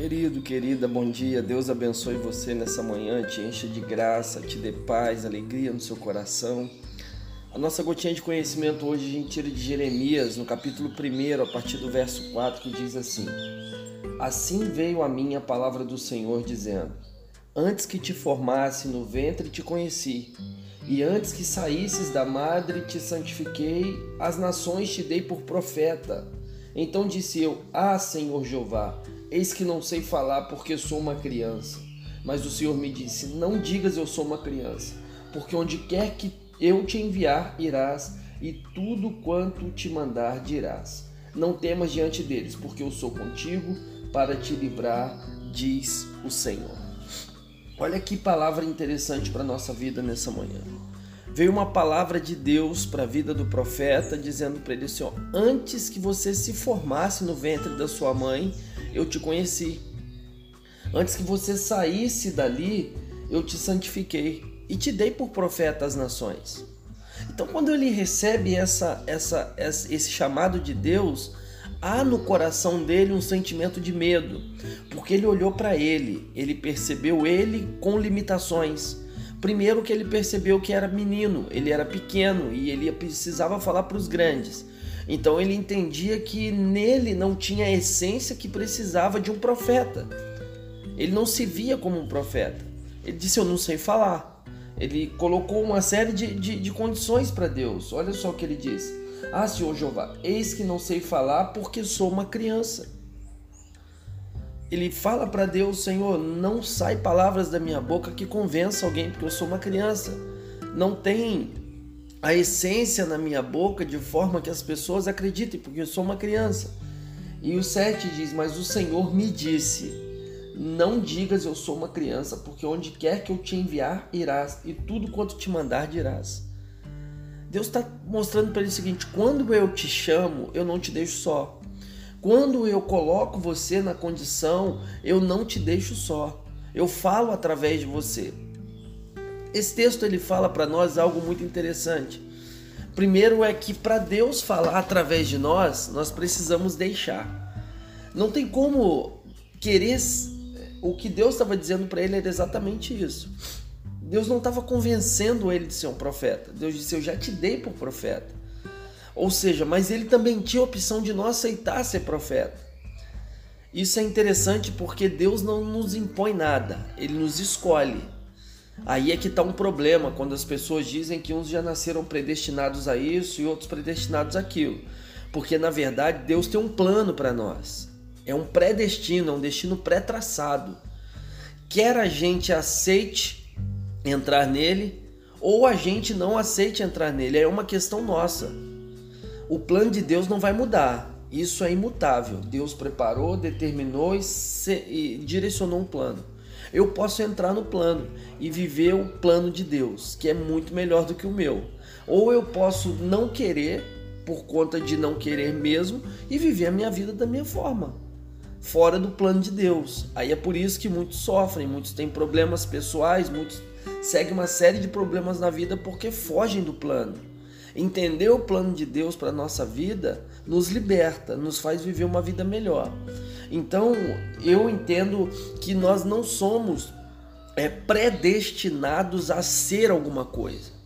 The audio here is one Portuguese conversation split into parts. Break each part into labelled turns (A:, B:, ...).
A: Querido, querida, bom dia. Deus abençoe você nessa manhã, te encha de graça, te dê paz, alegria no seu coração. A nossa gotinha de conhecimento hoje a gente tira de Jeremias, no capítulo 1, a partir do verso 4, que diz assim: Assim veio a mim a palavra do Senhor, dizendo: Antes que te formasse no ventre te conheci, e antes que saísses da madre te santifiquei, as nações te dei por profeta. Então disse eu: Ah, Senhor Jeová, Eis que não sei falar porque sou uma criança. Mas o Senhor me disse: Não digas eu sou uma criança, porque onde quer que eu te enviar, irás, e tudo quanto te mandar dirás. Não temas diante deles, porque eu sou contigo para te livrar, diz o Senhor. Olha que palavra interessante para a nossa vida nessa manhã. Veio uma palavra de Deus para a vida do profeta, dizendo para ele assim: ó, Antes que você se formasse no ventre da sua mãe, eu te conheci. Antes que você saísse dali, eu te santifiquei e te dei por profeta às nações. Então, quando ele recebe essa, essa, esse chamado de Deus, há no coração dele um sentimento de medo, porque ele olhou para ele, ele percebeu ele com limitações. Primeiro que ele percebeu que era menino, ele era pequeno e ele precisava falar para os grandes. Então ele entendia que nele não tinha a essência que precisava de um profeta. Ele não se via como um profeta. Ele disse: Eu não sei falar. Ele colocou uma série de, de, de condições para Deus. Olha só o que ele disse: Ah, Senhor Jeová, eis que não sei falar porque sou uma criança. Ele fala para Deus: Senhor, não sai palavras da minha boca que convença alguém, porque eu sou uma criança. Não tem a essência na minha boca de forma que as pessoas acreditem, porque eu sou uma criança. E o 7 diz: Mas o Senhor me disse: Não digas eu sou uma criança, porque onde quer que eu te enviar, irás, e tudo quanto te mandar, dirás. Deus está mostrando para ele o seguinte: quando eu te chamo, eu não te deixo só. Quando eu coloco você na condição, eu não te deixo só. Eu falo através de você. Esse texto ele fala para nós algo muito interessante. Primeiro é que para Deus falar através de nós, nós precisamos deixar. Não tem como querer o que Deus estava dizendo para ele era exatamente isso. Deus não estava convencendo ele de ser um profeta. Deus disse: Eu já te dei por profeta. Ou seja, mas ele também tinha a opção de não aceitar ser profeta. Isso é interessante porque Deus não nos impõe nada, ele nos escolhe. Aí é que está um problema quando as pessoas dizem que uns já nasceram predestinados a isso e outros predestinados àquilo. Porque na verdade Deus tem um plano para nós. É um predestino, é um destino pré-traçado. Quer a gente aceite entrar nele ou a gente não aceite entrar nele. É uma questão nossa. O plano de Deus não vai mudar. Isso é imutável. Deus preparou, determinou e, se, e direcionou um plano eu posso entrar no plano e viver o plano de Deus, que é muito melhor do que o meu. Ou eu posso não querer, por conta de não querer mesmo, e viver a minha vida da minha forma, fora do plano de Deus. Aí é por isso que muitos sofrem, muitos têm problemas pessoais, muitos seguem uma série de problemas na vida porque fogem do plano. Entender o plano de Deus para a nossa vida nos liberta, nos faz viver uma vida melhor. Então eu entendo que nós não somos é, predestinados a ser alguma coisa.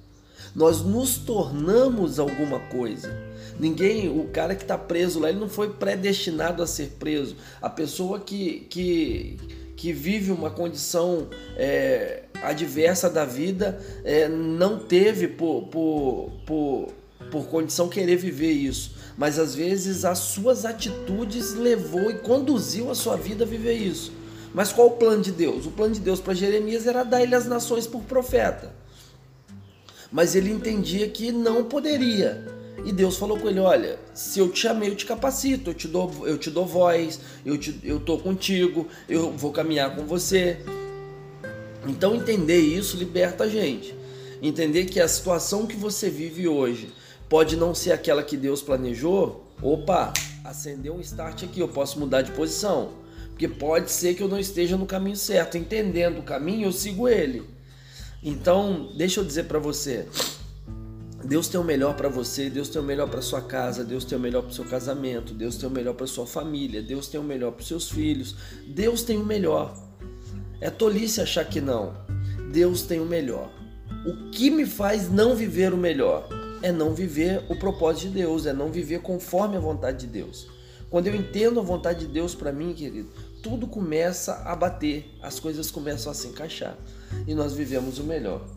A: Nós nos tornamos alguma coisa. Ninguém, o cara que está preso lá, ele não foi predestinado a ser preso. A pessoa que, que, que vive uma condição é, adversa da vida é, não teve por, por, por, por condição querer viver isso mas às vezes as suas atitudes levou e conduziu a sua vida a viver isso. Mas qual o plano de Deus? O plano de Deus para Jeremias era dar ele as nações por profeta. Mas ele entendia que não poderia. E Deus falou com ele: Olha, se eu te chamei, eu te capacito, eu te dou, eu te dou voz, eu, te, eu tô contigo, eu vou caminhar com você. Então entender isso liberta a gente. Entender que a situação que você vive hoje pode não ser aquela que Deus planejou. Opa, acendeu um start aqui, eu posso mudar de posição. Porque pode ser que eu não esteja no caminho certo. Entendendo o caminho, eu sigo ele. Então, deixa eu dizer para você. Deus tem o melhor para você, Deus tem o melhor para sua casa, Deus tem o melhor para seu casamento, Deus tem o melhor para sua família, Deus tem o melhor para seus filhos. Deus tem o melhor. É tolice achar que não. Deus tem o melhor. O que me faz não viver o melhor é não viver o propósito de Deus, é não viver conforme a vontade de Deus. Quando eu entendo a vontade de Deus para mim, querido, tudo começa a bater, as coisas começam a se encaixar e nós vivemos o melhor.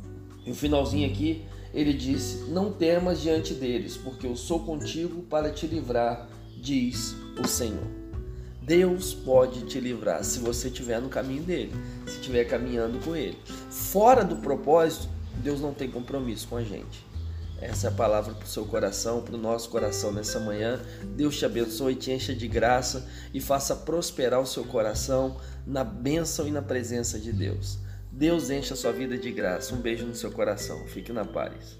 A: E o finalzinho aqui, ele disse: Não temas diante deles, porque eu sou contigo para te livrar, diz o Senhor. Deus pode te livrar se você estiver no caminho dele, se estiver caminhando com ele. Fora do propósito, Deus não tem compromisso com a gente. Essa palavra para o seu coração, para o nosso coração nessa manhã. Deus te abençoe, te encha de graça e faça prosperar o seu coração na bênção e na presença de Deus. Deus enche a sua vida de graça. Um beijo no seu coração. Fique na paz.